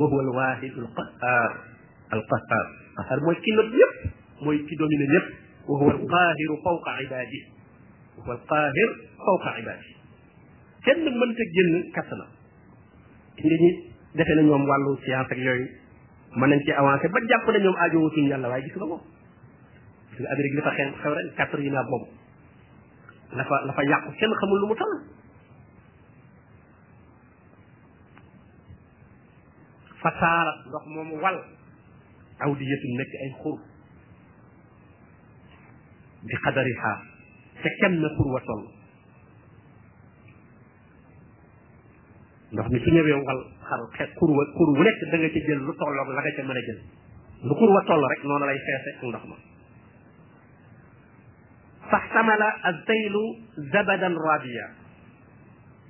wa huwa alwaahid alqahaar alqahaar qahaar mooy ki not ñëpp mooy ki dominé ñëpp wa huwa alqaahiru fawqa ibaadi wa huwa alqaahir fawqa ibaadi kenn mënta génn kattanam nit ñi defe na ñoom wàllu science ak yooyu mën nañ ci avancé ba jàpp na ñoom aajo wutuñ yàlla waaye gis nga ko gis nga Amérique li fa xew xew ren quatre yi naa boobu la fa la fa yàqu kenn xamul lu mu toll fa saarat ndox moomu wal aw di yëtu nekk ay xur bi xadari xaar te kenn na xur wa toll ndox mi su ñëwee wal xar xe xur wa xur wu nekk da nga ci jël lu tolloog la nga ca mën a jël lu xur wa toll rek noonu lay feese ak ndox ma faxtamala azeylu zabadan rabia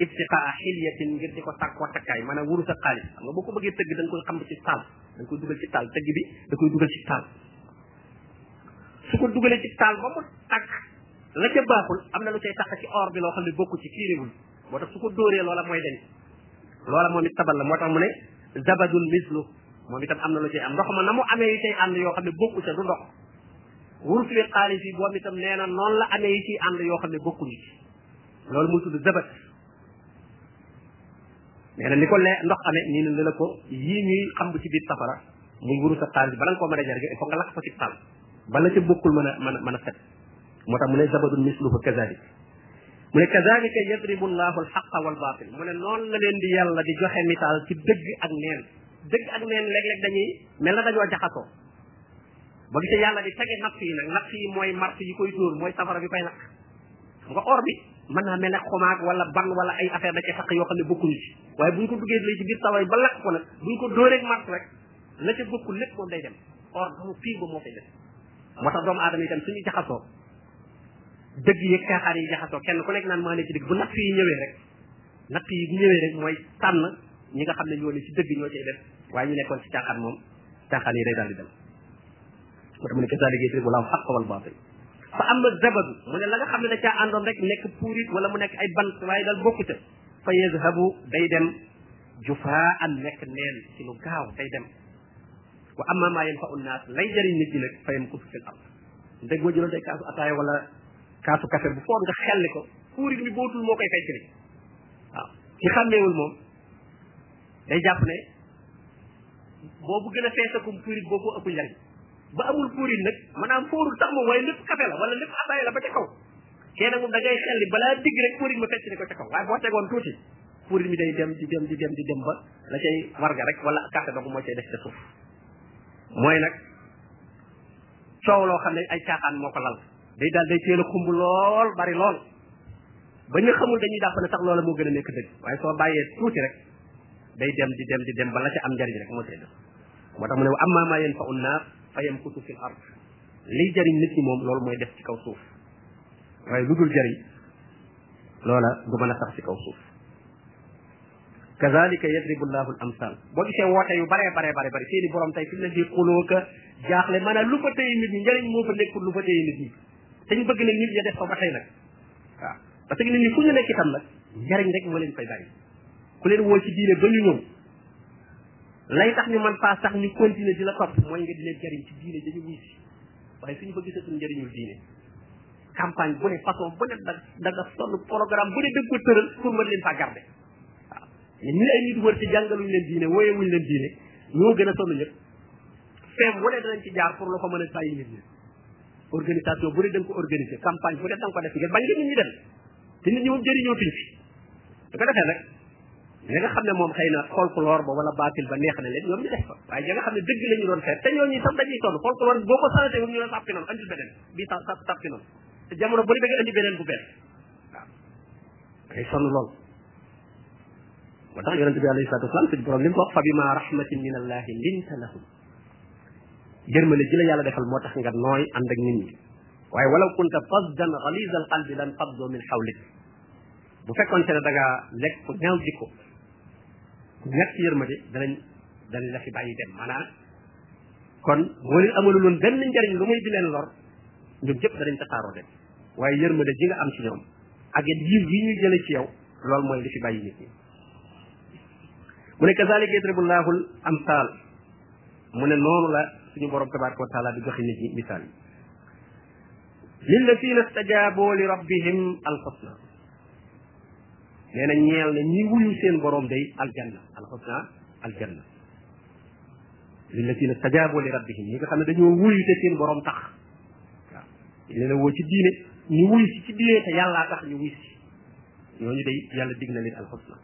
ibtiqaa xilyatin ngir di ko sàkkoo takkaay maanaam wurus ak xaalis xam nga boo ko bëggee tëgg da nga koy xam ci taal da nga koy dugal ci taal tëgg bi da koy dugal ci taal su ko dugalee ci taal ba mu takk la ca baaxul am na lu cay takk ci or bi loo xam ne bokku ci fiiriwul moo tax su ko dóoree loola mooy den loola moom it tabal la moo tax mu ne zabadul mislu moom itam am na lu cay am ndox ma na mu amee yu cay ànd yoo xam ne bokku ca du ndox wurus wi xaalis yi boobu itam nee na noonu la amee yi ciy ànd yoo xam ne bokkuñu ci loolu muy tudd zabat nee na ni ko lee ndox amee nii ne la ko yii ñuy xam ci biir safara muy wuru sa xaalis bala nga koo mën a jarge il faut nga lakk ko ci taal bala ca bokkul mën a mën a mën a set moo tax mu ne zabadun misluhu kazalik mu ne kazalika yadribu llahu alxaqa walbatil mu ne noonu la leen di yàlla di joxe misaal ci dëgg ak neen dëgg ak neen léeg-léeg dañuy mel na dañoo jaxasoo ba gise yàlla di tege natt yi nag natt yi mooy mars yi koy dóor mooy safara bi koy lakk xam nga or bi mën naa mel ne xomaag wala ban wala ay affaire da ca takk yoo xam ne bokkuñu ci waaye buñ ko duggee lay ci biir safara ba lakk ko nag buñ ko dóoreeg mars rek la ca bokkul lépp moom day dem or mu fii ba moo fay def moo tax doomu aadama itam suñu jaxasoo dëgg yeeg caaxaan yi jaxasoo kenn ku nekk naan maa ne ci dëgg bu natt yi ñëwee rek natt yi bu ñëwee rek mooy tànn ñi nga xam ne ñoo ne ci dëgg ñoo cay def waaye ñu nekkoon ci caaxaan moom caaxaan yi day daal di dem moo tax mu ne kazaalika yadribu llaahu l-haqqa wal baatil fa amma zabadu mu ne la nga xam ne da caa àndoon rek nekk puurit wala mu nekk ay bant waaye daal bokku ca fa yazhabu day dem jufaa an nekk neen ci lu gaaw day dem wa amma maa yanfa'u nnaas lay jëriñ nit ñi nag fa yamkutu fil ard ndeg boo jëloon day kaasu ataaya wala kaasu café bu foor nga xelli ko fuurit bi bootul moo koy fecc li waaw ki xàmmeewul moom day jàpp ne boobu gën a feesakum fuurit boobu ëpp njariñ ba amul fuurit nag maanaam fóorul sax moom waaye lépp café la wala lépp ataay la ba ca kaw kee nag moom da ngay xel li balaa digg rek fuurit ma fecc ni ko ca kaw waaye boo tegoon tuuti fuurit mi day dem di dem di dem di dem ba la cay warga rek wala café dong moo cay def ca suuf mooy nag coow loo xam ne ay caaxaan moo ko lal day daal day teel a xumb lool bari lool ba ñu xamul dañuy jàpp ne sax loola moo gën a nekk dëgg waaye soo bàyyee tuuti rek day dem di dem di dem ba la ca am njariñ rek moo cay def moo tax mu ne wa amma ma yanfa'u an-nas fa yamkutu fil ard liy jariñ nit ñi moom loolu mooy def ci kaw suuf waaye lu dul jariñ loola du mën a sax ci kaw suuf kazalika yadribu llahu al amsal boo gisee woote yu bare bare bare bare seeni borom tey fi mu ne di xuloo ka jaaxle maanaam lu fa téye nit ñi njëriñ moo fa nekkul lu fa téye nit ñi te ñu bëgg nag nit ñi def ko ba tey nag waaw parce que nit ñi fu ñu nekk itam nag njëriñ rek moo leen fay bàyyi ku leen woo ci diine ba ñu ñëw lay tax ñu man faa sax ñu continuer di la topp mooy nga di leen jëriñ ci diine dañu wuy si waaye suñu bëgg sa suñu njëriñul diine campagne bu ne façon bu ne da da nga sonn programme bu ne da ko tëral pour mën leen faa garder waaw mais ñi ay nit wër ci jàngaluñ leen diine wooyewuñ leen diine ñoo gën a sonn ñëpp feem bu ne danañ ci jaar pour lu ko mën a sàyyi nit ñi organisation bu ne da nga ko organiser campagne bu ne da nga ko def ngir bañ nga nit ñi dem te nit ñi moom jëriñoo tuñ fi da ko defee nag ña nga xam ne moom xëy na folklore ba wala baatil ba neex na leen ñoom ñu def fa waaye ña nga xam ne dëgg la ñu doon seet te ñooñu sax dañuy sonn folklore boo ko sensé moom ñu la sàppi noonu andil beneen bi sa sa tax ci noonu te jamono bu ne da nga indi beneen bu bees waaw day sonn lool moo tax yonente bi alayhi salatu wasalam suñ borom li mu ko wax fa bi ma rahmatin min allahi linta lahum yërmale ji la yàlla defal moo tax nga nooy ànd ak nit ñi waaye walaw kunta fasdan xalisa al qalbi lan faddo min xawlik bu fekkonte ne da nga lekk ku ñaaw jikko ku ñàkk yërmale danañ danañ la fi bàyyi dem maanaam kon boo leen amaluloon benn njariñ lu muy di leen lor ñoom ñëpp danañ tasaaroo dem waaye yërmande ji nga am ci ñoom ak it yiw yi ñuy jële ci yow loolu mooy li fi bàyyi nit ñi mu ne kazalika yadribu llahu l amsal mu ne noonu la suñu borom tabaraka wa taala di joxe nit ñi misaal yi lillazina stajaaboo li rabbihim alxusna nee na ñeel na ñi wuyu seen borom day aljanna alxusna aljanna lillazina stajaaboo li rabbihim ñi nga xam ne dañoo wuyu te seen borom tax waaw dañ leen a woo ci diine ñu wuyu si ci diine te yàllaa tax ñu wuyu si ñooñu day yàlla dig na leen alxusna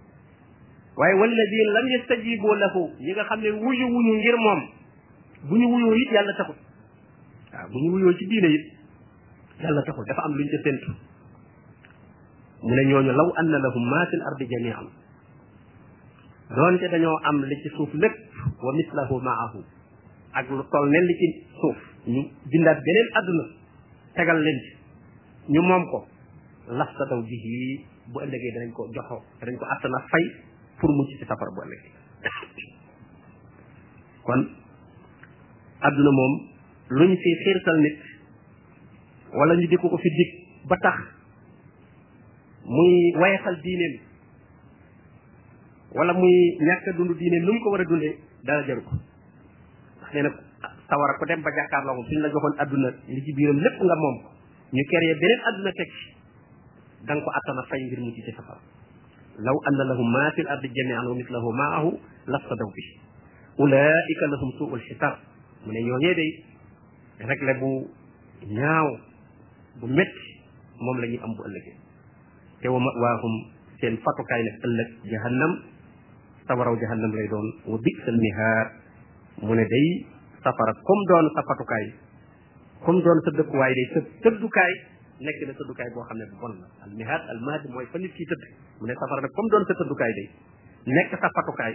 waaye walladina lam yastajibu lahu ñi nga xam ne wuyu wuñu ngir moom bu ñu wuyoo it yàlla taxul waaw bu ñu wuyoo ci diine it yàlla taxul dafa am luñ ca séntu mu ne ñooñu law anna lahum ma fil ardi jami'an doonte dañoo am li ci suuf lépp wa mislahu maahu ak lu toll ne li ci suuf ñu bindaat beneen adduna tegal leen ci ñu moom ko laftataw bihi bu ëllëgee danañ ko joxo danañ ko attana fay pour mucc ci safara bu ëllëgee kon adduna moom luñ fi xiirtal nit wala ñu di ko ko fi dig ba tax muy wayefal diineem wala muy ñàkk a dund diineem nu mu ko war a dundee dara jaru ko ndax nee na sawara ko dem ba jàkkaarloo ko suñ la joxoon adduna li ci biiram lépp nga moom ko ñu créé beneen adduna teg ci da nga ko attana fay ngir mu ci ci safara law anna lahum ma fi l ardi jamian wa mislahu maahu laftadaw bi ulaika lahum suul xisaab mu ne ñooñee day réglé bu ñaaw bu metti moom la ñuy am bu ëllëgee te wa mawaahum seen fatukaay nag ëllëg jahannam sawaraw jahannam lay doon wa bi'sal mihaar mu ne day safara comme doon sa fatukaay comme doon sa dëkkuwaay day sa tëddukaay nekk na tëddukaay boo xam ne bu bon la al mihaar al maadi mooy fa nit ki tëdd mu ne safara nag comme doon sa tëddukaay day nekk sa fatukaay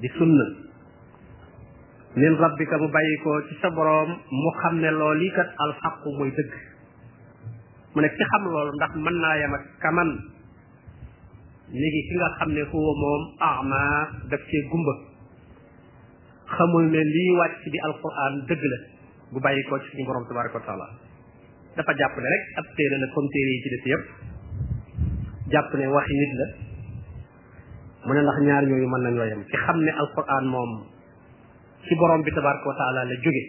di sunna min rabbika mu bàyyi ko ci sa boroom mu xam ne lool yi kat alxaqu mooy dëgg mu ne ki xam loolu ndax mën naa yem ak kaman ni ngi ki nga xam ne huwa moom ama daf cee gumba xamul ne lii wàcc bi alquran dëgg la bu bàyyi ko ci suñu borom tabaraka wa taala dafa jàpp ne rek ab téere la comme téere yi ci des yëpp jàpp ne wax nit la mu ne ndax ñaar yooyu mën nañoo yem ci xam ne alquran moom ci borom bi tabaraka wa taala la jóge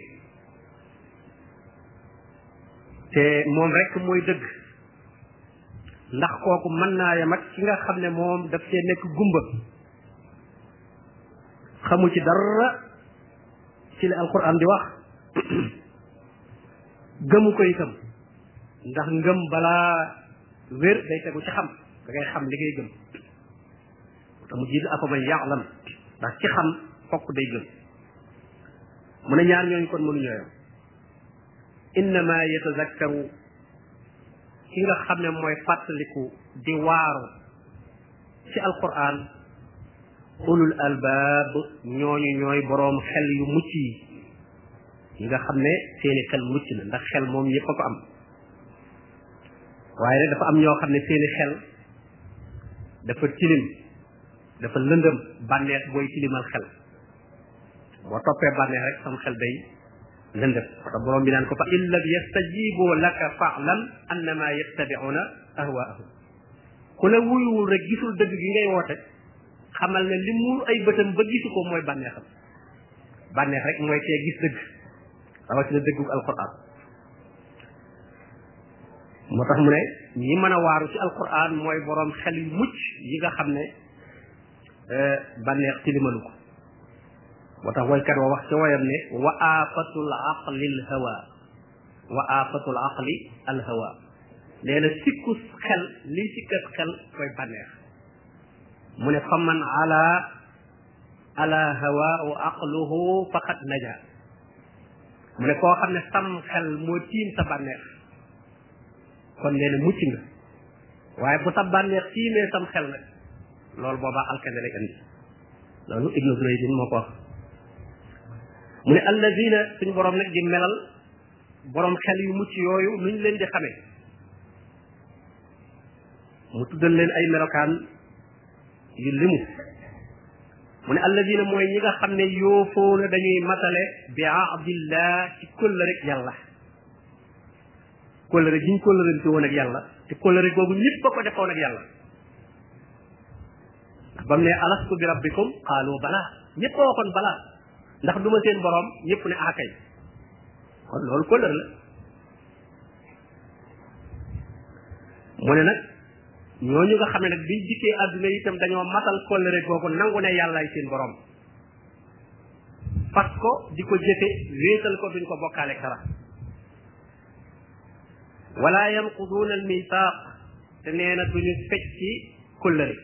te moom rek mooy dëgg ndax kooku mën naa yem ak ki nga xam ne moom daf see nekk gumba xamu ci dara ci li alquran di wax gëmu ko itam ndax ngëm balaa wér day tegu ci xam da ngay xam li ngay gëm te mu jiitu afa man yaalam ndax ci xam fokk day gëm mu ne ñaar ñooñu kon mënuñoo yam innama yatazakkaru ki nga xam ne mooy fàttaliku di waaru ci alquran ulul albaab ñooñu ñooy boroom xel yu mucc yi yi nga xam ne seeni xel mucc na ndax xel moom yépp a ko am waaye nag dafa am ñoo xam ne seeni xel dafa tilim dafa lëndëm bànneex booy tilimal xel boo toppee bànneex rek sam xel day lëndëm parce que borom bi naan ko fa in lam yastajibu laka fa'lam annama yattabi'una ahwaahum ku la wuyuwul rek gisul dëgg gi ngay woote xamal ne li muur ay bëtam ba gisu ko mooy bànneexam bànneex rek mooy tee gis dëgg rawatina dëggug alquran moo tax mu ne ñi mën a waaru ci alquran mooy boroom xel yu mucc yi nga xam ne euh, bànneex tilimalu ko moo tax waykat wa wax ca wayam ne wa aafatul aqlil hawa wa aafatul aqli al hawa nee na sikku xel lii sikkat xel koy bànneex mu ne fa man ala ala hawa wa aqluhu faqad naja mu ne koo xam ne sam xel moo tiim sa bànneex kon nee na mucc nga waaye bu sa bànneex tiimee sam xel nag loolu boobaa alkande lay indi loolu ibnu Jurayjin moo ko wax mu ne alladina suñu borom nag di melal borom xel yu mucc yooyu nu ñu leen di xamee mu tuddal leen ay melokaan yu limu mu ne alladina mooy ñi nga xam ne yoofoona dañuy matale bi abdillah ci kóllëre rek yàlla kóllëre giñ kóllëre bi woon ak yàlla te kóllëre googu ñëpp ba ko defoon ak yàlla ba mu ne alastu bi rabbikum qaalu balaa ñëpp a waxoon balaa ndax duma seen borom ñëpp ne akay ah, kon loolu kóllëre la mu ne nag ñooñu nga xam ne nag biñ dikkee adduna itam dañoo matal kóllëre googu nangu ne yàllaay seen borom fas ko di ko jëfe wéetal ko duñ ko bokkaale dara wala yanquduuna al mithaq te nee na duñu fecc ci kóllëre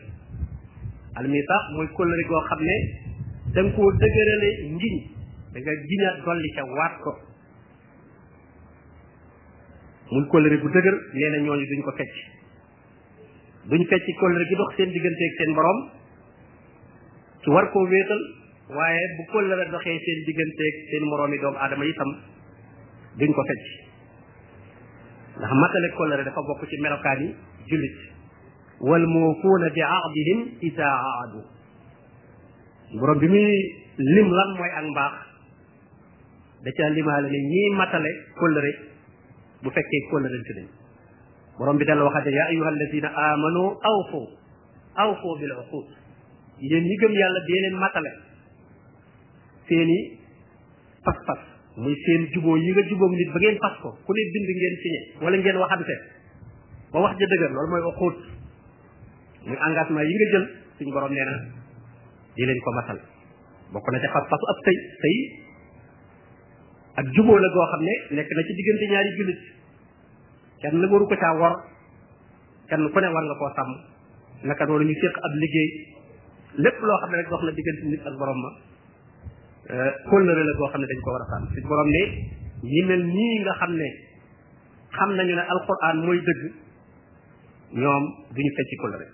al misaax mooy kóllëre goo xam ne da nga koo dëgërale ngiñ da nga giña dolli ca waat ko muy kóllëre gu dëgër nee na ñooñu duñ ko fecc duñ fecc kóllëre gi dox seen digganteeg seen borom ci war koo wéetal waaye bu kóllëre doxee seen digganteeg seen moroomi doomu aadama itam duñ ko fecc ndax matale kóllëre dafa bokk ci melokaan yi jullit wal muufuuna bi ahdihim ida aadu borom bi muy lim lan mooy ak mbaax da ca limaale ne ñii matale kóllëre bu fekkee kóllëre ci leen borom bi dal waxate yaa ayuha alladina amanu awfu awfu bil uqud yéen ñi gëm yàlla dee leen matale seeni pas-pas muy seen juboo yi nga juboo nit ba ngeen pas ko ku ne bind ngeen signé wala ngeen waxante ba wax ja dëgër loolu mooy uquud muy engagement yi nga jël suñu borom nee na di leen ko matal bokk na ca pas-pasu ab sëy sëy ak juboo la goo xam ne nekk na ci diggante ñaari jullit kenn la waru ko caa wor kenn ku ne war nga koo sàmm naka noonu ñu séq ab liggéey lépp loo xam ne rek dox na diggante nit ak borom ma euh, kóllëre la boo xam ne dañ ko war a sàmm si borom ne ñi mel ñii nga xam ne xam nañu ne alquran mooy dëgg ñoom duñu fecci kóllëre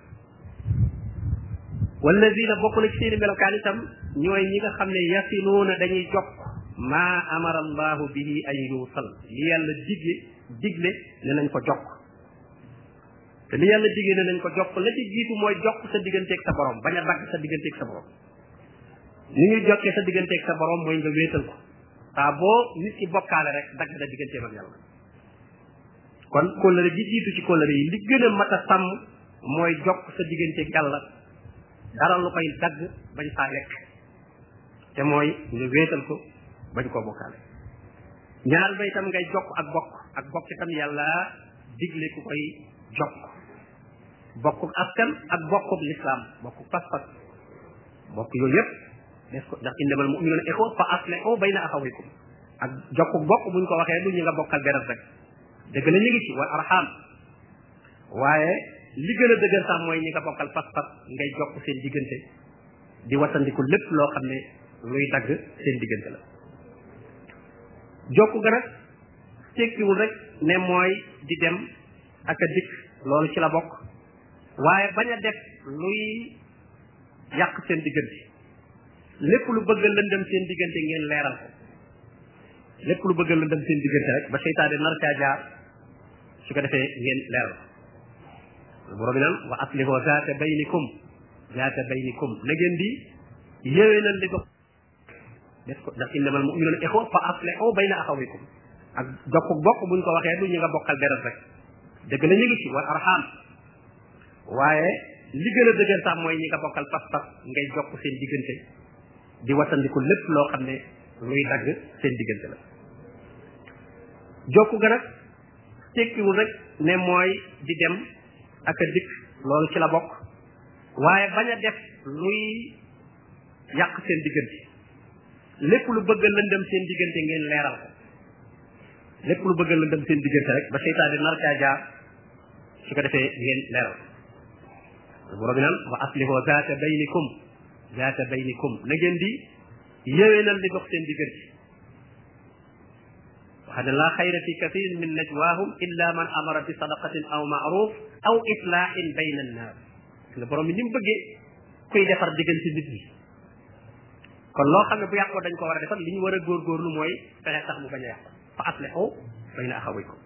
walladina bokk na ci seeni melokaan itam ñooy ñi nga xam ne yasiluuna dañuy jokk maa amara allahu bihi an yuusal li yàlla digle digle ne nañ ko jokk te li yàlla digée ne nañ ko jokk la ci jiitu mooy jokk sa digganteeg sa borom bañ a dagg sa digganteeg sa borom ni ñuy jokkee sa digganteeg sa borom mooy nga wéetal ko saa boo nit ki bokkaale rek dagg na digganteem ak yàlla kon kóllëre ji jiitu ci kóllëre yi li gën a mat a sàmm mooy jokk sa digganteeg yàlla dara lu koy dagg bañ saa lekk te mooy nga wéetal ko bañ koo bokkaale ñaar ba itam ngay jokk ak bokk ak bokk itam yàlla digle ku koy jokk bokkuk askan ak bokkuk lislaam bokkuk pas-pas bokk yooyu yëpp des ko ndax innamal mu'minuuna ixwa fa aslihu bayna axawaykum ak jokku bokk buñ ko waxee du ñu nga bokkal deret rek dëgg la ñu ngi ci wal arxam waaye li gën a dëgër sax mooy ñi nga bokkal pas-pas ngay jokk seen diggante di wattandiku lépp loo xam ne luy dagg seen diggante la jokk ga nag tekkiwul rek ne mooy di dem ak a dikk loolu ci la bokk waaye bañ a def luy yàq seen diggante lépp lu bëgg a lëndëm seen diggante ngeen leeral ko lépp lu bëgg a lëndëm seen diggante rek ba seytaane nar caa jaar su ko defee ngeen leeral ko borom bi naan wa aslihu zaata baynikum zaata baynikum na ngeen di yéwénal li dox def ko ndax innamal mu'minuna ixwa fa aslihu bayna axawikum ak jokk bokk buñ ko waxee du ñu nga bokkal deret rek dëgg la ñu ngi ci wal arham waaye li gën a dëgër sax mooy ñi nga bokkal pas-pas ngay jokk seen diggante di watandiku lépp loo xam ne luy dagg seen diggante la jokku ga nag tekkiwul rek ne mooy di dem ak a dikk loolu ci la bokk waaye bañ a def luy yàq seen diggante lépp lu bëgg a lëndëm seen diggante ngeen leeral ko lépp lu bëgg a lëndëm seen diggante rek ba seytaane nar caa jaar su ko defee ngeen leeral borom bi naan wa aslihu zaata baynikum zaata baynikum na ngeen di yéwénal li dox seen diggante waxam ne laa xayra fi kathirin min najwaahum illa man amara bi sadaqatin aw maaruf aw islaahin bayna annaas nga borom bi ni mu bëggee kuy defar diggante nit ñi kon loo xam ne bu yàqoo dañ ko war a defar li ñu war a góorgóorlu mooy fexe sax mu bañ a yàqu fa aslihu bayna axawaykum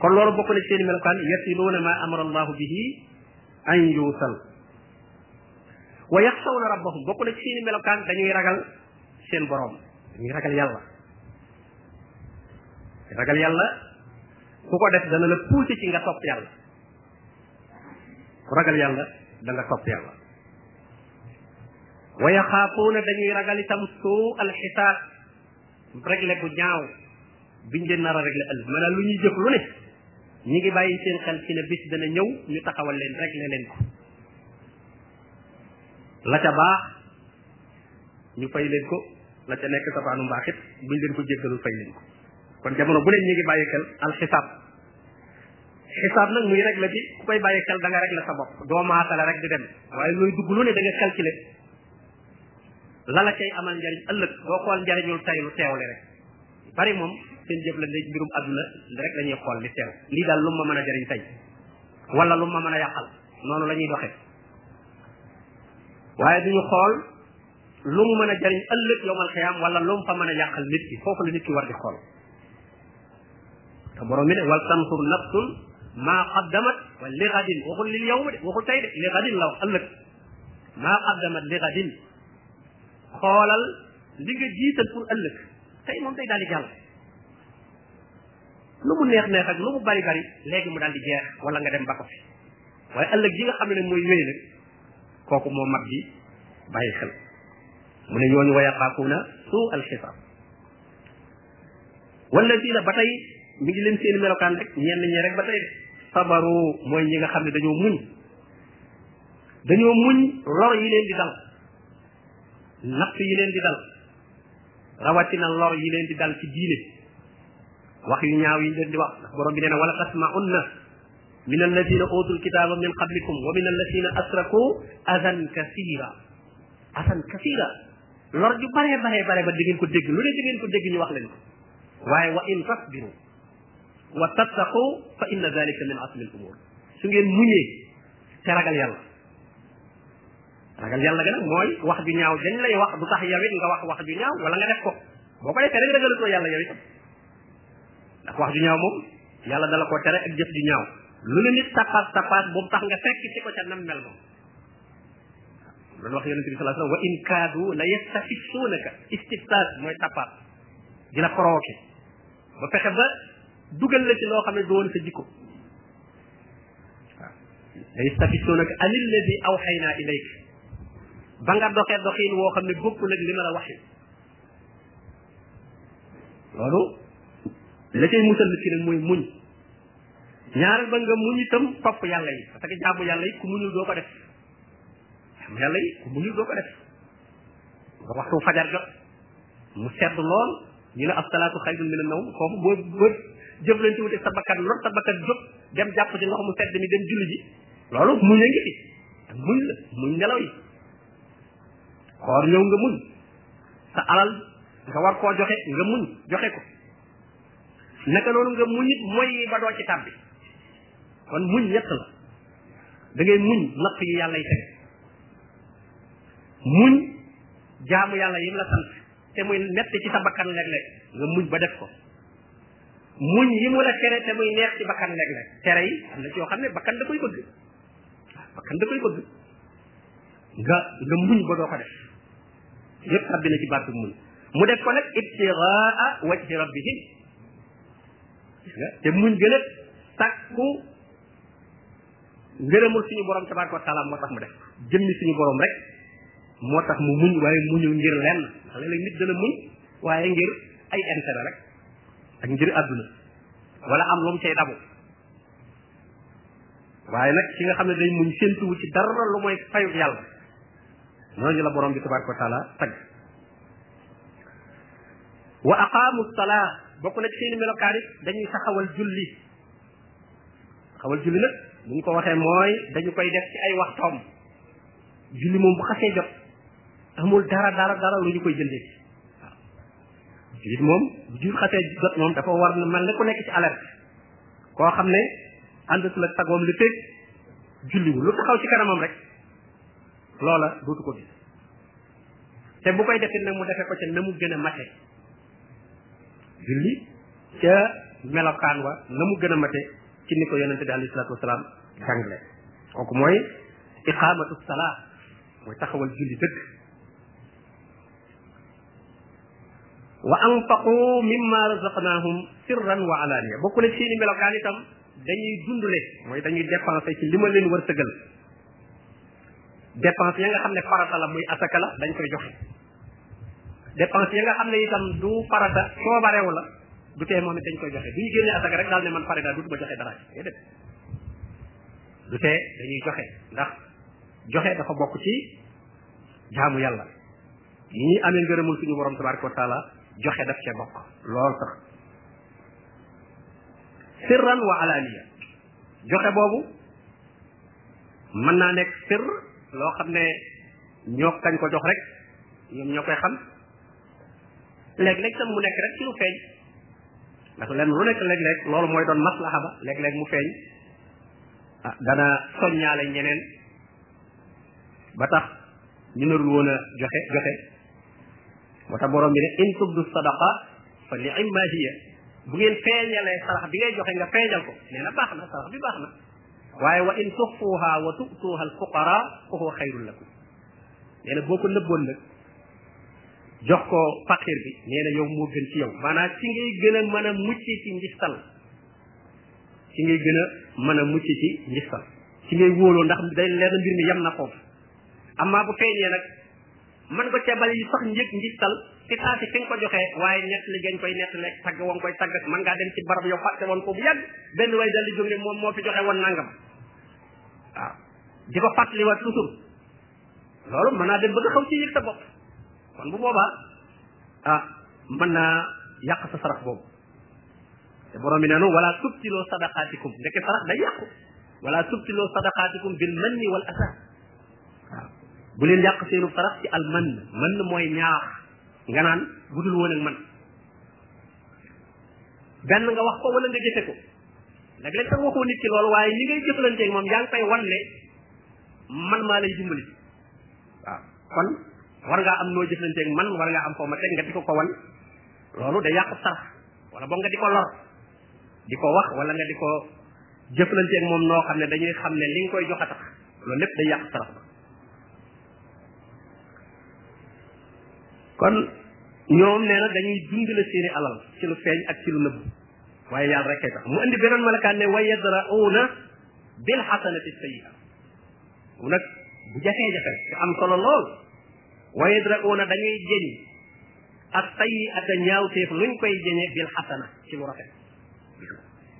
kon loolu bokk na ci seen melokaan yasiluuna ma amara allahu bihi an yuusal wa yaxsawna rabbahum bokk na ci seen melokaan dañuy ragal seen borom dañuy ragal yàlla ragal yàlla ku ko def dana la pousser ci nga topp yàlla ku ragal yàlla da nga topp yàlla wa yaxaafuuna dañuy ragal itam suu alxisaab réglé bu ñaaw biñ leen nar a réglé ëllëg maanaam lu ñuy jëf lu ne ñi ngi bàyyi seen xel ci ne bis dana ñëw ñu taxawal leen réglé leen ko la ca baax ñu fay leen ko la ca nekk safaanu mbaaxit buñ leen ko jéggalul fay leen ko kon jamono bu leen ñu ngi bàyyi xel al xisaab xisaab nag muy rek la bi ku koy bàyyi xel da nga rek la sa bopp doo maasale rek di dem waaye looy dugg lu ne da nga calculer la la cay amal njariñ ëllëg boo xool njariñul tay lu teewle rek bari moom seen jëflante mbirum àdduna rek la ñuy xool li teew lii daal lu ma mën a jariñ tey wala lu ma mën a yàqal noonu la ñuy doxee waaye duñu xool lu mu mën a jariñ ëllëg yowmal xiyaam wala lu mu fa mën a yàqal nit ki foofu la nit ki war di xool te borom bi ne wal tanfur nafsun maa qaddamat wa li gadin waxul lil yowm de waxul tey de li gadin la wax ëllëg maa qaddamat li gadin xoolal li nga jiital pour ëllëg tey moom day daal di jàll lu mu neex neex ak lu mu bari bari léegi mu daal di jeex wala nga dem ba ko fi waaye ëllëg yi nga xam ne mooy wéy nag kooku moo mat bi bàyyi xel mu ne ñooñu wa yaqaafuuna suu al xisaab wallazina ba tey mi ngi leen seen melokaan rek ñenn ñi rek ba tey sabaru mooy ñi nga xam ne dañoo muñ dañoo muñ lor yi leen di dal natt yi leen di dal rawatina lor yi leen di dal ci diine wax yu ñaaw yi leen di wax ndax borom bi nee na wala tasmaunna min alladina utul kitaaba min qablikum wa min alladina asraku adan kasira adan kasira lor ju bare bare bare ba di ngeen ko dégg lu ne di ngeen ko dégg ñu wax leen ko waaye wa in tasbiru wa tattaqu fa inna dalika min asmi al umur su ngeen muñee te ragal yàlla ragal yàlla ga nag mooy wax ju ñaaw dañ lay wax du tax yow it nga wax wax ju ñaaw wala nga def ko boo ko defee rek ragalatoo yàlla yow itam ndax wax ju ñaaw moom yàlla dala ko tere ak jëf ju ñaaw lu la nit tappaat tappaat bu tax nga fekk ci ko ca nam mel moom loolu wax yonente bi sallallahu alayhi wasallam wa in kaadu la yastafisuunaka istifsaas mooy tappaat di la provoqué ba fexe ba dugal la ci loo xam ne doon sa jikko waaw la yastafisuunaka anil ladi awxaynaa ilayka ba nga doxee doxiin woo xam ne bokkul ak li ma la waxee loolu la cay musal ci nag mooy muñ ñaareel ba nga muñ itam topp yàlla yi parce que jaamu yàlla yi ku muñul doo ko def jaamu yàlla yi ku muñul doo ko def nga waxtu fajar jot mu sedd lool ñu ne asalaatu xayrun mina nawm foofu boo boo jëflante wute sa bakkan lor sa bakkan jóg dem jàpp ci ndox mu sedd mi dem julli ji loolu muñ a ngi fi muñ la muñ nelaw yi koor ñëw nga muñ sa alal nga war koo joxe nga muñ joxe ko naka noonu nga muñ it mooy ba doo ci tàbbi kon muñ ñett la da ngay muñ natt yi yàlla yi teg muñ jaamu yàlla yim la sant te muy nett ci sa bakkan léeg-léeg nga muñ ba def ko muñ yi mu la tere te muy neex ci bakkan léeg-léeg tere yi am na ci yoo xam ne bakkan da koy bëgg bakkan da koy bëgg nga nga muñ ba doo ko def yépp tabbi na ci baatu muñ mu def ko nag ibtiraa wajhi rabbihim te muñ gën a takku ngërëmul suñu borom tabaraka wa taala moo tax mu def jëmmi suñu borom rek moo tax mu muñ waaye muñul ngir lenn ndax léeg-léeg nit dana muñ waaye ngir ay intérêt rek ak ngir àdduna wala am lu mu cay dabu waaye nag ki nga xam ne day muñ séntuwu ci dara lu mooy fayu yàlla ñooñu la borom bi tabaraka wa taala tagg wa aqaamu salaa bokk na ci seeni melokaan yi dañuy taxawal julli taxawal julli nag bu ñu ko waxee mooy dañu koy def ci ay waxtoom julli moom bu xasee jot amul dara dara dara lu ñu koy jëndee waaw jullit moom bu jul xasee jot moom dafa war na mel ne ku nekk ci alerte koo xam ne àndatul ak sagoom li teg julliwul lu taxaw ci kanamam rek loola dootu ko gis te bu koy defit nag mu defe ko ca na mu gën a mate julli ca melokaan wa na mu gën a mate ci ni ko yonente bi alayhi salaatu wasalaam jàngale kooku mooy iqamatu salaa mooy taxawal julli dëgg wa anfaqu mimma razaqnahum sirran wa alaniya bokku na seeni melokaan itam dañuy dundule mooy dañuy dépenser ci li ma leen wërsëgal dépense ya nga xam ne farata la muy asaka la dañ koy joxe dépense ya nga xam ne itam du farata coobarew la du tee moom it dañ koy joxe bu ñu génnee asaka rek daal ne man farida du ma joxe dara déedéet du tee dañuy joxe ndax joxe dafa bokk ci jaamu yàlla ni ñuy amee ngërëmul suñu borom tabaraka wa taala joxe daf cee bokk lool sax sirran wa alaaniya joxe boobu mën naa nekk sir loo xam ne ñoo kañ ko jox rek ñoom ñoo koy xam léeg-léeg tam mu nekk rek ci lu feeñ ndax lenn lu nekk léeg-léeg loolu mooy doon maslaha ba léeg-léeg mu feeñ ah dana soññaale ñeneen ba tax ñu narul woon a joxe joxe moo tax borom bi ne in tubdu sadaqa fa li imma hiya bu ngeen feeñalee sarax bi ngay joxe nga feeñal ko nee na baax na sarax bi baax na waaye wa in tuxfuha wa tu'tuha al fuqara fa huwa xayrun lakum nee na boo ko nëbboon nag jox ko faqir bi nee na yow moo gën ci yow maanaam ci ngay gën a mën a mucc ci njistal ci ngay gën a mën a mucc ci njistal ci ngay wóoloo ndax day leer na mbir mi yem na foofu amaa bu feeñee nag man ko cee bari sax njëg njistal ci saa si fi nga ko joxee waaye nett li gañ koy nett lekk tagg woon koy tagg man ngaa dem ci barab yow fàtte woon ko bu yàgg benn way dal di jóg ne moom moo fi joxe woon nangam waaw di ko fàttaliwaat toujours loolu mën naa dem bëgg xaw ci yëg sa bopp kon bu boobaa ah mën naa yàq sa sarax boobu te borom bi neenu wala tubtiloo sadaqaatikum ndeke sarax day yàqu wala tubtiloo sadaqaatikum bil manni wal asa waaw bu leen yàq seenu sarax ci al man man mooy ñaax nga naan budul woon ak man benn nga wax ko wala nga jëfe ko nag léeg sax waxoo nit ki loolu waaye ñi ngay jëflanteeg moom yaa ngi koy wan ne man maa lay dimbali waaw kon war ngaa am noo jëflanteeg man war ngaa am foo ma teg nga di ko ko wan loolu day yàq sarax wala boog nga di ko lor di ko wax wala nga di ko jëflante ak moom noo xam ne dañuy xam ne li nga koy jox a tax loolu lépp day yàq sarax ba kon ñoom nee na dañuy dundale seeni alal ci lu feeñ ak ci lu nëbb waaye yàlla rek kay tax mu indi beneen malakaan ne wa yadra'una bil hasanati sayyi'a nag bu jafee jafe te am solo lool wa yadra'uuna dañuy jëñ ak sayyi'ata ñaawteef luñ koy jëñee bil xasana ci lu rafet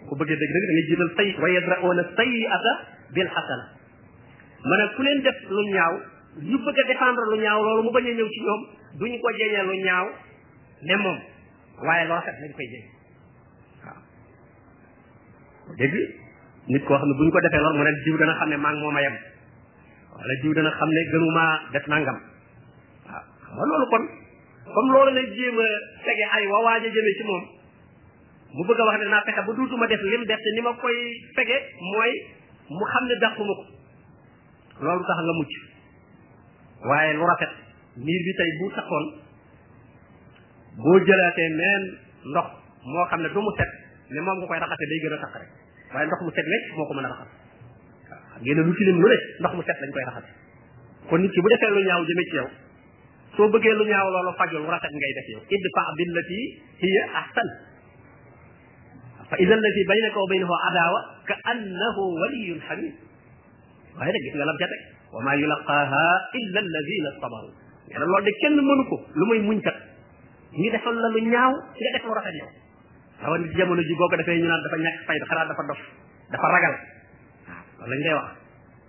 ku bëggee dëgg dëgg da ngay jiital sayyi wa yadra'uuna sayyi'ata bil xasana ma ne ku leen def lu ñaaw ñu bëgg a défendre lu ñaaw loolu mu bañ a ñëw ci ñoom duñ ko jeñee lu ñaaw ne moom waaye loo rafet lañ koy jeñ waaw dégg nit koo xam ne buñ ko defee loolu mu ne diw dana xam ne maa ngi moom a yem wala jiw dana xam ne gënuma def nangam waaw xam nga loolu kon comme loolu lay jéem a tege ay wa waaj a jëme ci moom mu bëgg a wax ne naa fexe ba duutuma def lim def te ni ma koy fege mooy mu xam ne dàquma ko loolu tax nga mucc waaye lu rafet miir bi tey bu taxoon boo jëlaatee meen ndox moo xam ne du mu set ne moom nga koy raxase day gën a tax rek waaye ndox mu set wecc moo ko mën a raxas waaw xam ngeen ne lu tilim lu ne ndox mu set lañ koy raxas kon nit ki bu defee lu ñaaw jëme ci yow soo bëggee lu ñaaw loolu fajul lu rafet ngay def yow idfa billati hiya ahsan fa ida allati baynaka wa baynahu adawa ka annahu waliyun hamid waaye nag gis nga lam ca teg wa ma yulaqaha illa alladina sabaru nee na loolu de kenn mënu ko lu muy muñkat ñu defal la lu ñaaw nga def lu rafet yow rawani ci jamono ji boko defé ñu naan dafa ñak fayda xara dafa dof dafa ragal waaw lañ ngay wax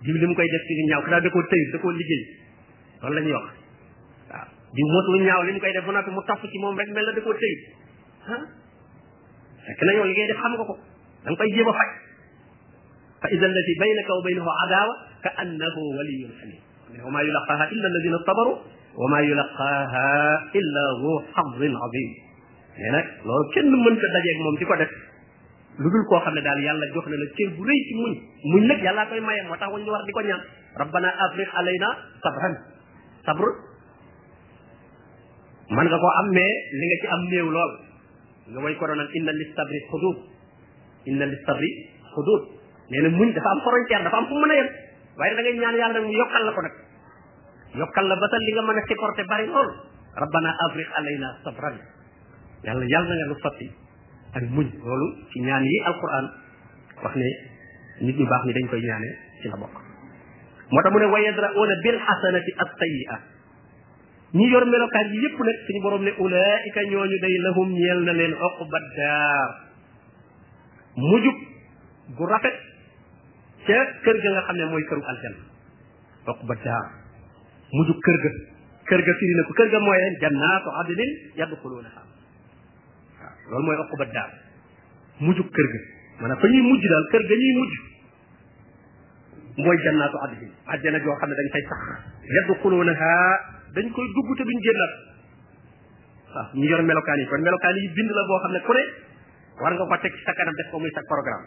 jiw lim koy def ci ñaaw xara da ko tëy da ko liggéey loolu lañ wax waaw di mot lu ñaaw lim koy def bu noppi mu topp ci moom rek mel na da ko tëy ha fekk na yow li ngay def xam nga ko da nga koy jéem a faj fa ida allati baynaka wa baynahu adawa ka annahu waliyun hamid wa ma yulaqaha illa alladina sabaru wa ma yulaqaha illa hu xadin azim mais nag loolu kenn mënta dajeeg moom di ko def lu dul koo xam ne daal yàlla jox na la cër bu rëy ci muñ muñ nag yàllaa koy maye moo tax wañ war di ko ñaan rabbana afriq alayna sabran sabr man nga ko am mais li nga ci am néew lool nga way ko doonal inna li sabri xudud inna li sabri xudud nee na muñ dafa am frontière dafa am fu mu mën a yem waaye da ngay ñaan yàlla nag mu yokkal la ko nag yokkal la ba tal li nga mën a supporté bari lool rabbana afriq alayna sabran yàlla yàlla na nga nu sotti ak muñ loolu ci ñaan yi alquran wax ne nit ñu baax ñi dañ koy ñaane ci la bokk moo tax mu ne wa yadra'una bil hasanati as sayyi'a ñi yor melokaan yi yépp nag suñu borom ne ulaika ñooñu day lahum ñeel na leen uqba daar mujub gu rafet ca kër ga nga xam ne mooy këru aljanna uqba daar mujug kër ga kër ga firi na ko kër ga mooy leen jannaatu adnin yadxuluunaha waaw loolu mooy uqba daar mujug kër ga maanaam fa ñuy mujj daal kër ga ñuy mujj mooy jannaatu adnin àjjana joo xam ne dañ fay sax yadxuluunaha dañ koy dugg te duñ génnaat waaw ñu yor melokaan yi kon melokaan yi bind la boo xam ne ku ne war nga ko teg ci sa kanam def ko muy sa programme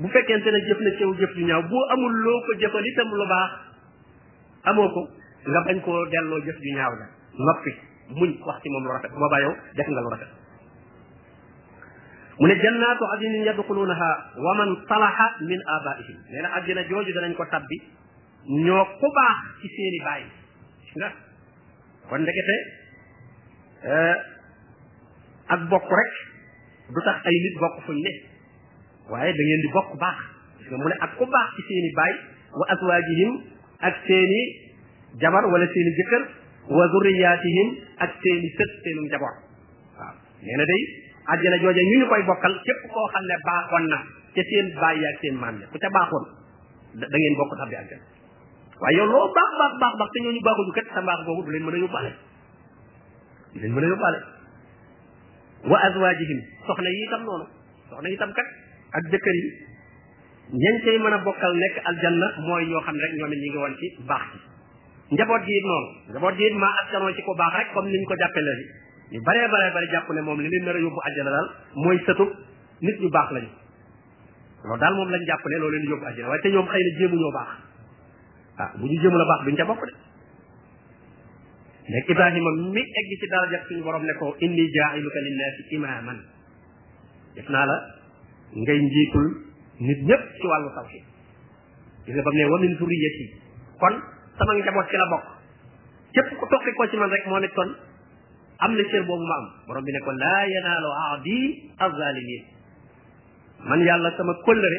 bu fekkente ne jëf na ci yow jëf ju ñaaw boo amul loo ko jëfal itam lu baax amoo ko nga bañ koo delloo jëf ju ñaaw la noppi muñ wax ci moom lu rafet boobaa yow def nga lu rafet mu ne jannaatu adnin yadxuluunaha wa man salaha min abaihim nee na àddina jooju danañ ko tabbi ñoo ku baax ci seeni baay nga kon ndekete eh, ak bokk rek du tax ay nit bokk fuñ ne waaye da ngeen di bokk baax parce que mu ne ak ku baax ci seeni baay wa azwaajihim ak seeni jabar wala seeni jëkkër wa zurriyaatihim ak seeni sët seenu njaboot waaw nee na day àjjana jooja ñu ñu koy bokkal képp koo xam ne baaxoon na ca seen baay yaag seen maam ya ku ca baaxoon da ngeen bokk tabbi àjjana waaye yow loo baax baax baax baax te ñooñu baaxuñu kat sa mbaax boobu du leen mën a yóbbaale du leen mën a yóbbaale wa azwaajihim soxna yi itam noonu soxna yi itam kat ak jëkkër yi ñañ cay mën a bokkal nekk aljanna mooy ñoo xam ne rek ñoom it ñu ngi woon ci baax ci njaboot gi it noonu njaboot gi it maa askanoo ci ko baax rek comme niñ ko jàppee léegi ñu baree baree bari jàpp ne moom li leen nar a yóbbu àjjana daal mooy sëtu nit ñu baax lañu loolu daal moom lañ jàpp ne loolu leen yóbbu àjjana waaye te ñoom xëy na jéemuñoo baax ah bu ñu jéemul a baax duñ ca bokk de léegi Ibrahima mi egg ci daraja suñu borom ne ko inni jaa'iluka linnaasi imaaman def naa la ngay njiitul nit ñëpp ci wàllu tawhid gis nga ba mu ne wa min zurriyati kon sama njaboot ci la bokk képp ku toqi ko ci man rek moom it kon am na cër boobu ma am borom bi ne ko laa yanaalu ahdi azzalimin man yàlla sama kóllëre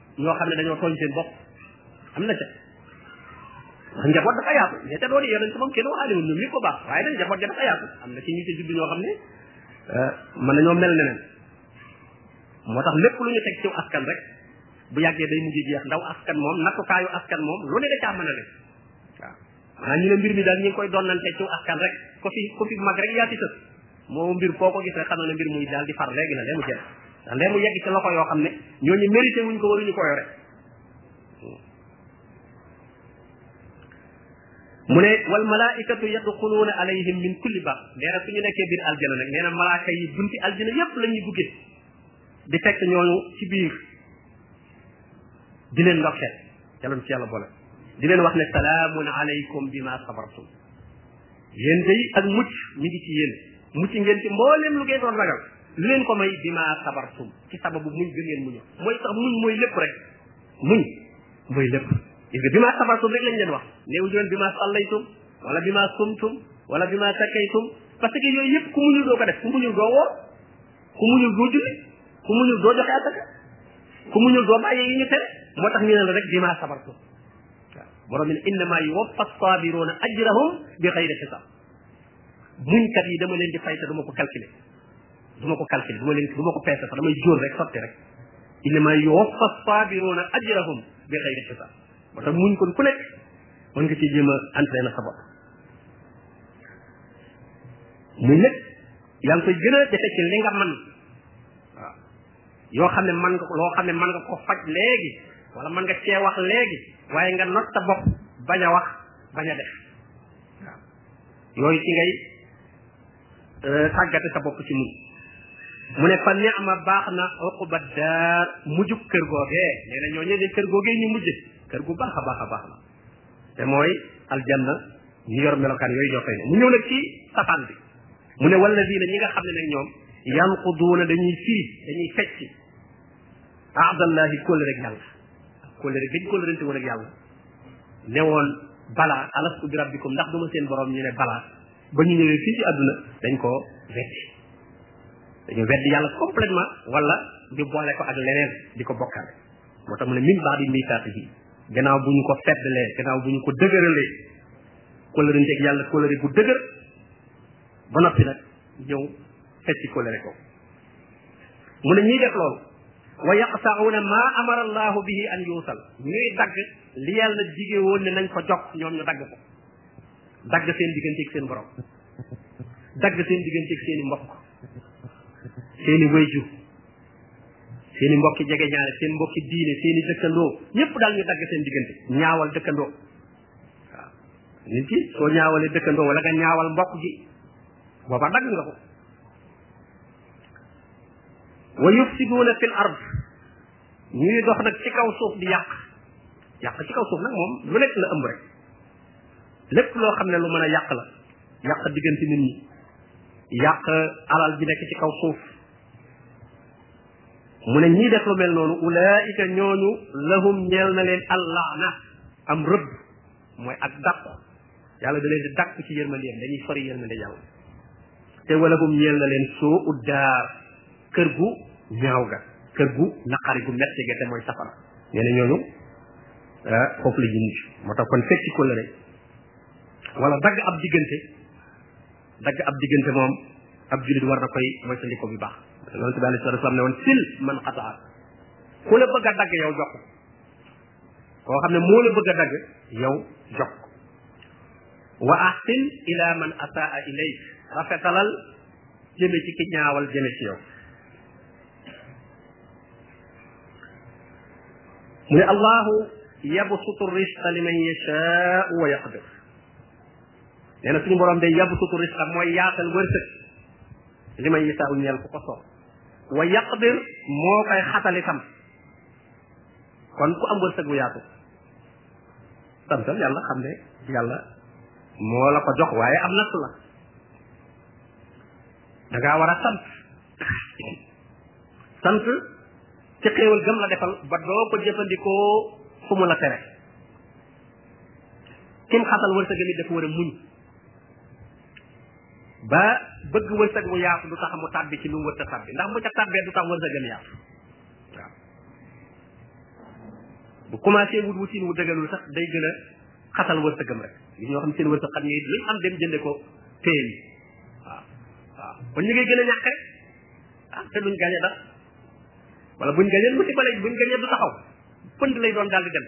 ñoo xam ne dañoo tooñ seen bopp am na ca ndax njaboot dafa yaatu ña ca doon yonent moom kenn waxaale woon ñoom ñëpp ko baax waaye nag njaboot ga dafa yaatu am na ci ñu ca judd ñoo xam ne euh, mën nañoo mel neneen moo tax lépp lu ñu teg ci askan rek bu yàggee day mujj jeex ndaw askan moom nattukaayu askan moom lu ne da caa mën a ne waaw maanaam ñu ne mbir mi daal ñu ngi koy donnante ci askan rek ko fi ko fi mag rek yaa ci sës moo mbir foo ko gis rek xam ne mbir muy daal di far léegi la lee mu jël ndax lee mu yegg ci loxo yoo xam ne ñooñu mérité wuñ ko waruñu ko yore mu ne wal malaikatu yadxuluuna alayhim min kulli baab nee na suñu nekkee biir aljana nag nee na malaaka yi bunti aljana yépp la ñuy duggee di fekk ñooñu ci biir di leen ndokkeel yàlla ci yàlla boole di leen wax ne salaamun alaykum bima sabartum yéen day ak mucc mi ngi ci yéen mucc ngeen ci mbooleem lu ngeen doon ragal lu leen ko may bima sabartum ci sababu muñ gën ngeen muñu mooy sax muñ mooy lépp rek muñ mooy lépp gis nga bima sabartum rek lañ leen wax néew ñu leen bima sallaytum wala bima sumtum wala bima sakaytum parce que yooyu yëpp ku muñul doo ko def ku muñul doo woor ku muñul doo julli ku muñul doo joxe asaka ku muñul doo bàyyi yi ñu tere moo tax ñu ne la rek bi maa sabartu waaw borom bi ne innama yuwaffa sabiruuna ajrahum bi xayri xisaab muñkat yi dama leen di fay te duma ko calculer duma ko calculer duma leen duma ko peese sax damay jóor rek sotti rek innama yuwaffa sabiruuna ajrahum bi xayri xisaab moo tax muñ kon ku nekk mën nga ci jéem a entraîner sa bopp muy nag yaa ngi koy gën a defe ci li nga man waaw yoo xam ne man nga ko loo xam ne man nga ko faj léegi wala man nga cee wax léegi waaye nga not sa bopp bañ a wax bañ a def waaw yooyu ci ngay euh, tàggate sa bopp ci muñ mu ne fa ni'ma baax na uquba daar mujjub kër googee nee na ñooñu de kër googee ñu mujj kër gu baax a baax a baax la te mooy aljanna ñu yor melokaan yooyu ñoo fay ne mu ñëw nag ci safaan bi mu ne wala bii la ñi nga xam ne nag ñoom yanquduuna dañuy fii dañuy fecc ahdallahi kóllëre ak yàlla kóllëre gañ kóllërante woon ak yàlla ne woon balaa alastu bi rabbikum ndax duma seen borom ñu ne balaa ba ñu ñëwee fii ci àdduna dañ ko weddi dañu weddi yàlla complètement wala ñu boole ko ak leneen di ko bokkaale moo tax mu ne min baadi miitaati bi gannaaw bu ñu ko feddalee gannaaw bu ñu ko dëgëralee kóllëre njeeg yàlla kóllëre bu dëgër ba noppi nag ñëw fecci kóllëre ko mu ne ñuy def loolu wa yaqta'una ma amara allah bihi an yusal ñuy dag li yàlla jige woon ne nañ ko jox ñoom ñu dag ko dag seen digënté ak seen borom dag seen digënté ak seen mbokk seen wayju seeni mbokki jege ñaare seen mbokki diine seeni dëkkandoo ñëpp daal ñu dagg seen diggante ñaawal dëkkandoo waaw nit ki soo ñaawalee dëkkandoo wala nga ñaawal mbokk gi booba dagg nga ko wa yufsiduuna fil ard ñuy dox nag ci kaw suuf di yàq yàq ci kaw suuf nag moom lu nekk la ëmb rek lépp loo xam ne lu mën a yàq la yàq diggante nit ñi yàq alal bi nekk ci kaw suuf mu ne ñii def lu mel noonu ulaayika ñooñu lahum ñeel na leen allaana am rëbb mooy ak dàqu yàlla da leen di dàqu ci yërmandeem dañuy fari yërmande yàlla te walahum ñeel na leen soo u daar kër gu ñaaw ga kër gu naqari gu metti ga te mooy safara nee na ñooñu ah, foofu la ñu mujj moo tax kon fekk ci kóllëre wala dagg ab diggante dagg ab diggante moom ab jullit war na koy moytandiko bu baax yonent bi alayhi salaam ne woon sil man xataa ku la bëgg a dagg yow jox koo xam ne moo la bëgg a dagg yow jox wa ahsin ila man asaa ilayk rafetalal jëme ci ki ñaawal jëme ci yow mu ne allahu yabsutu risqa liman yashaau wa yaqdir nee na suñu borom day yabsutu risqa mooy yaatal wërsëg li may yisaaw ñeel ku ko soob wa yaqdir moo koy xatal itam kon ku am wërsëg bu yaatu santal yàlla xam ne yàlla moo la ko jox waaye am natt la da ngaa war a sant sant ci xéewal gëm la defal ba doo ko jëfandikoo fu mu la tere kim xatal wërsëg nit dafa war a muñ ba bëgg wërsëg mu yaatu du tax mu tàbbi ci lu mu wër ta tàbbi ndax mu ca tàbbee du tax wërsëgam yaatu waaw bu commencé wut wutin wu dëggalul sax day gën a xatal wërsëgam rek li ñoo xam seen wërsëg xam ne luñ am dem jënde ko téye yi waaw waaw kon ñu ngay gën a ñàkk rek ah te duñ gañe dara wala buñ gañee mu ci bale buñ gañee du taxaw pënd lay doon daal di dem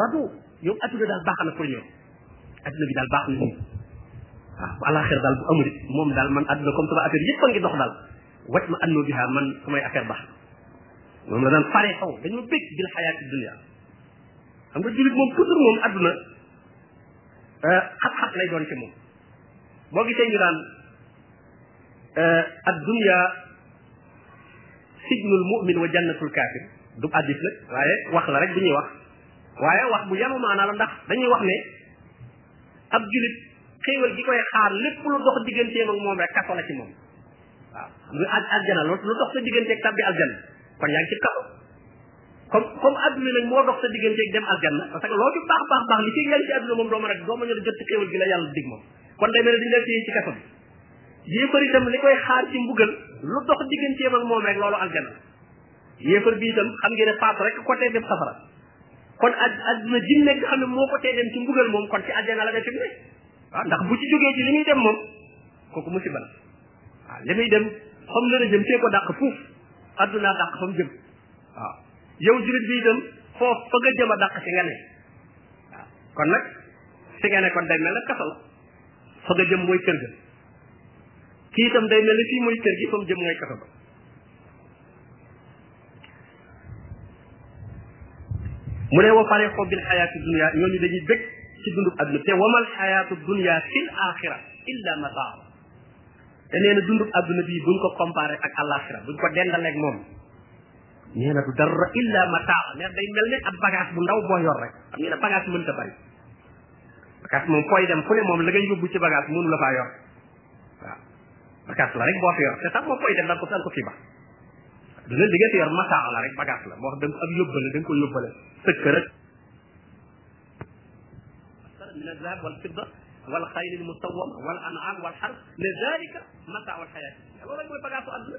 radu yow adduna daal baax na pour ñoom adduna bi daal baax na ñoom waaw bu àllaaxira daal bu amul moom daal man adduna comme sama affaire yëpp a ngi dox daal wàcc ma àndoo bi man samay affaire baax moom la daan pare xaw dañoo bëgg bil xayaati dunya xam nga jullit moom toujours moom adduna euh, xat-xat lay doon ci moom boo gisee ñu daan euh, ad dunya sijnul mu'min wa jannatul kaafir du addis nag waaye wax la rek bu ñuy wax waaye wax bu yanu maanaa la ndax dañuy wax ne ab julit xéewal gi koy xaar lépp lu dox digganteem ak moom rek kaso la ci moom waaw xam nga al aljana lu dox sa digganteeg tabbi aljana kon yaa ngi ci kaso comme comme adduna nag moo dox sa digganteeg dem aljanna parce que loo ci baax baax baax li ci yaa ngi ci adduna moom doo mën a doo mën a jot ci xéewal gi la yàlla dig moom kon day mel ne dañ la téye ci kaso bi yéefar itam li koy xaar ci mbugal lu dox digganteem ak moom rek loolu aljana yéefar bi itam xam ngeen ne faatu rek ko tee dem safara kon ak adduna ji nekk nga xam ne moo ko tee dem ci mbugal moom kon ci aljana la def ne waaw ndax bu ci jógee ci li muy dem moom kooku musiba la waaw li muy dem xam la la jëm tee ko dàq fuuf addunaa dàq fa mu jëm waaw yow jurit bi itam foofu fa nga jëm a dàq si nga ne waaw kon nag si nga ne kon day mel na kaso la fa nga jëm mooy kër ga kii itam day mel ni fii mooy kër gi fa mu jëm mooy kaso ba mu ne wa pare xob bil xayaati dunia ñooñu dañuy bëgg ci dundub adduna te wamal xayaatu dunia fil axira illa mataa te nee na dundub adduna bii buñ ko comparé ak alaxira buñ ko dendaleeg moom nee na du dara illa mataa nee day mel ne ab bagage bu ndaw boo yor rek xam ngeen ne bagage mënta bari bagage moom fooy dem fu ne moom la ngay yóbbu ci bagage mënu la faa yor waaw bagage la rek boo fi yor te sax moom fooy dem danga ko danga ko fi ba dina li nga fi yor masaa la rek bagage la boo xam da nga ab yóbbale da nga ko yóbbale sa kër ak min azab wal fidda wal xaylil musawwama wal an'am wal xar ne zalika mataa wal xayaati loolu rek mooy bagage su àdduna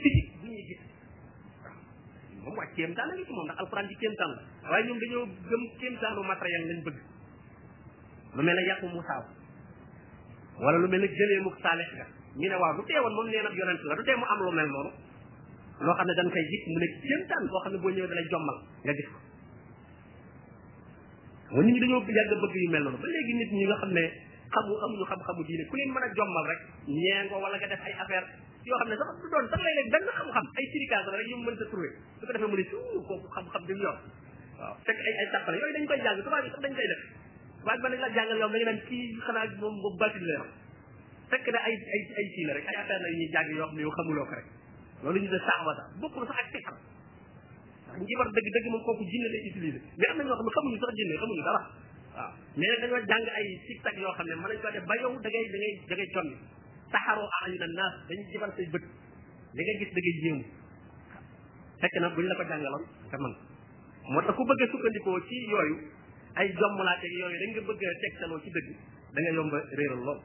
physique bu ñuy gis moom waa kéemtaan la ngi ci moom ndax alxuraan ci kéemtaan la waaye ñoom dañoo gëm kéemtaanu matériel lañ bëgg lu mel ne yàqu musaaw wala lu mel ne gëleemuk saalix ga ñu ne waaw du teewoon moom nee na yonent la du tee mu am lu mel noonu loo xam ne dañ koy gis mu ne kéemtaan boo xam ne boo ñëwee dalay jommal nga gis ko mu nit ñi dañoo yàgg bëgg yu mel noonu ba léegi nit ñi nga xam ne xamu amuñu xam-xamu diine ku leen mën a jommal rek ñee nga wala nga def ay affaire yoo xam ne sax du doon sax léeg-léeg benn xam-xam ay sirikaas la rek yu mën sa trouvé su ko defee mu ne suuf kooku xam-xam bi mu yor waaw fekk ay ay tàppale yooyu dañ koy jàng tubaab yi sax dañ koy def waaye ba nag la jàngal yow da nga naan kii xanaa moom boobu bàttin la yor fekk na ay ay ay kii la rek ay affaire la yu ñuy jàng yoo xam ne yow xamuloo ko rek loolu ñu de saawata bokkul sax ak fikar ndax njibar dëgg dëgg moom kooku jinne lay utilisé mais am na ñoo xam ne xamuñu sax jinne xamuñu dara waaw mais dañoo jàng ay siktak yoo xam ne mën nañ ko def ba yow da ngay da ngay da ngay conn taxaroo ayuna naas dañuy jibal say bët li nga gis da ngay yéemu fekk na buñ la ko jàngaloon te man moo tax ku bëgg a sukkandikoo ci yooyu ay jommalaate yooyu dañ nga bëgg a tegtaloo ci dëgg da nga yomba réeral lool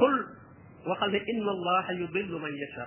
qul waxal ne inna allaha yudillu man yasha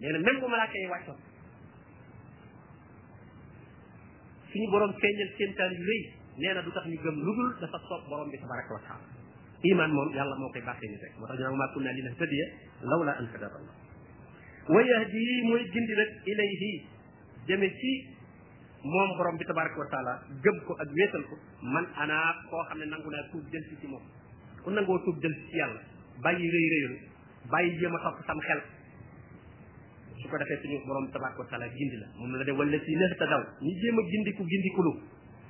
nee na même bu malaaka yi wàccoon suñu borom feeñal kéemtaan yu rëy nee na du tax ñu gëm lu dul dafa soob borom bi tabaraka wa taala iman moom yàlla moo koy baaxee ni rek moo tax ñu naan maa kunna linahtadiya lawla an hadana allah wa yahdi mooy gindi nag ilayhi jëme ci moom borom bi tabaraka wa taala gëm ko ak wéetal ko man ana koo xam ne nangu naa tuub jël si ci moom ku nangoo tuub jël si ci yàlla bàyyi rëy rëyul bàyyi jéem a topp sam xel su ko defee suñu borom tabaaraka wa taala gindi la moom la de wala si neex ta daw ñu jéem a gindiku gindikulu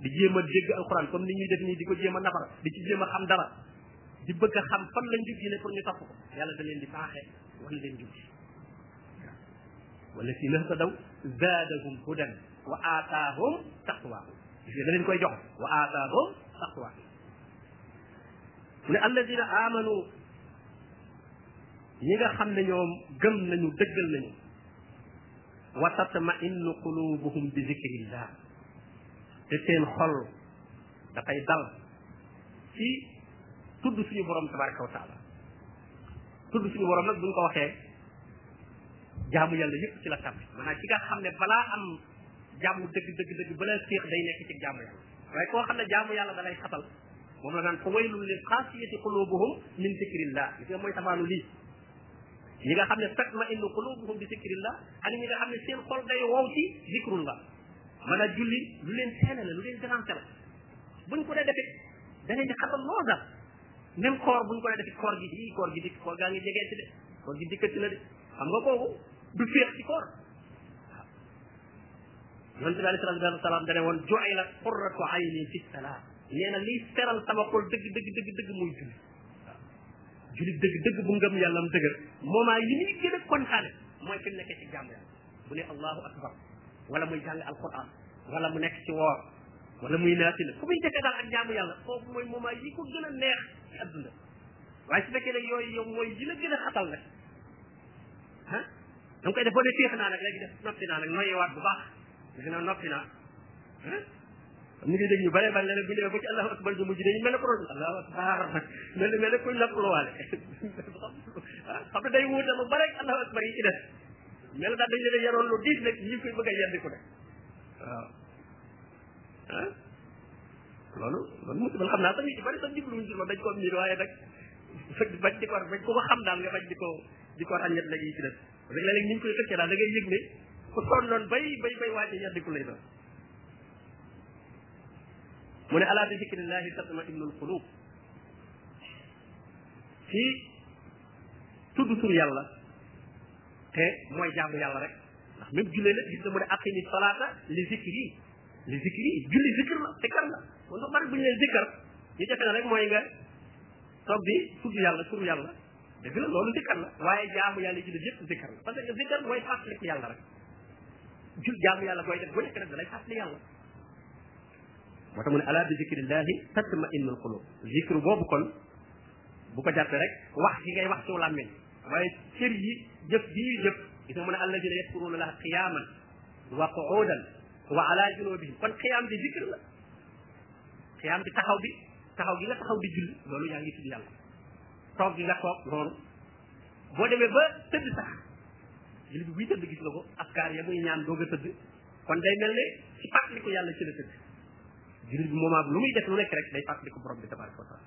di jéem a dégg alxuraan comme ni ñuy def nii di ko jéem a nafar di ci jéem a xam dara di bëgg a xam fan lañ jub yi ne pour ñu topp ko yàlla da leen di baaxee wan leen jub wala si neex ta daw zaadahum hudan wa aataahum taqwaahum da leen koy jox wa aataahum taqwaahum mu ne alladina amanu ñi nga xam ne ñoom gëm nañu dëggal nañu wa tatma innu qulubuhum bi zikrillah te seen xol dafay dal ci tudd suñu borom tabaraka wa taala tudd suñu borom nag buñ ko waxee jaamu yàlla yëpp ci la tàbbi maanaam ci nga xam ne balaa am jaamu dëgg dëgg dëgg balaa séex day nekk ci jaamu yàlla waaye koo xam ne jaamu yàlla da lay xatal moom la naan fa waylun lil xaasiyati qulubuhum min zikrillah gis nga mooy safaanu lii ñi nga xam ne tatma innu qulubuhum bi zikrillah ak ñi nga xam ne seen xol day wow ci zikrullah mën a julli lu leen teene la lu leen déranger la buñ ko dee defee danañ di xatal loo dal même koor buñ ko dee defee koor gi di koor gi di koor gaa ngi jegee ci de koor gi dikkati na de xam nga kooku du féex ci koor yonent bi alayhi salaatu wa salaam dane woon ju'ila qurratu ayni fi salaat nee na liy seral sama xol dëgg dëgg dëgg dëgg muy julli waaw julli dëgg dëgg bu ngëm yàlla am dëgër moment yi muy gën a kontaane mooy fi mu nekkee ci jàmm yàlla bu ne allahu akbar wala muy jàng alquran wala mu nekk ci woor wala muy naafila fu muy jëkkee daal ak jaamu yàlla foofu mooy moment yi ko gën a neex ci adduna waaye su fekkee ne yooyu yow mooy yi la gën a xatal nag ah danga koy def boo ne féex naa nag léegi def noppi naa nag noyewaat bu baax léegi nag noppi naa ah ñu ngi dégg ñu bare bare léeg bu ñëwee ba ci allahu akbar ju mujj dañu mel ne ko doon allahu akbar mel ne mel ne kuñ lappluwaale ah xam ne day wuute lu bare allahu akbar yi ci def mel daal dañ leen yaroon lu diis nag ñu koy bëgg a yeddi ku ne waaw ah loolu loolu musiba la xam naa sax ñu ci bari sax jubluwuñ ci loolu dañ ko miir waaye nag bañ di ko bañ ko ko xam daal nga bañ di ko di ko ràññat léegi yi ci def rek léeg-léeg ni ñu koy tëkkee daal da ngay yëg ne ku sonnoon bay bay bay wàcce yaddiku lay doon mu ne ala bi zikrillahi tatma innul qulub ci tudd tur yàlla te mooy jaamu yàlla rek ndax même jullee nag gis nga mu ne aqimi salaata li zikri li zikri julli zikr la zikar la kon sax bari bu ñu leen zikar ñu jafe na rek mooy nga toog bi tudd yàlla turu yàlla dëgg la loolu zikar la waaye jaamu yàlla ci def yëpp zikar la parce que zikar mooy fàttaliku yàlla rek jul jaamu yàlla koy def bu nekk rek da lay fàttali yàlla moo tax mu ne ala bi zikrillahi tatma innul qulub zikru boobu kon bu ko jàppee rek wax gi ngay wax ci làmmiñ waaye cër yi jëf bi ñuy jëf gis nga mu ne alladina yaskuruna laha qiyaman wa qu'udan wa ala junubihim kon qiyaam bi zikr la qiyaam bi taxaw bi taxaw gi nga taxaw di julli loolu yaa ngi tudd yàlla toog gi nga toog loolu boo demee ba tëdd sax julli bi buy tëdd gis nga ko askar ya muy ñaan doog a tëdd kon day mel ne ci fàttaliku yàlla ci la tëdd julli bi moment lu muy def lu nekk rek day fàttaliku borom bi tabaraka wa taala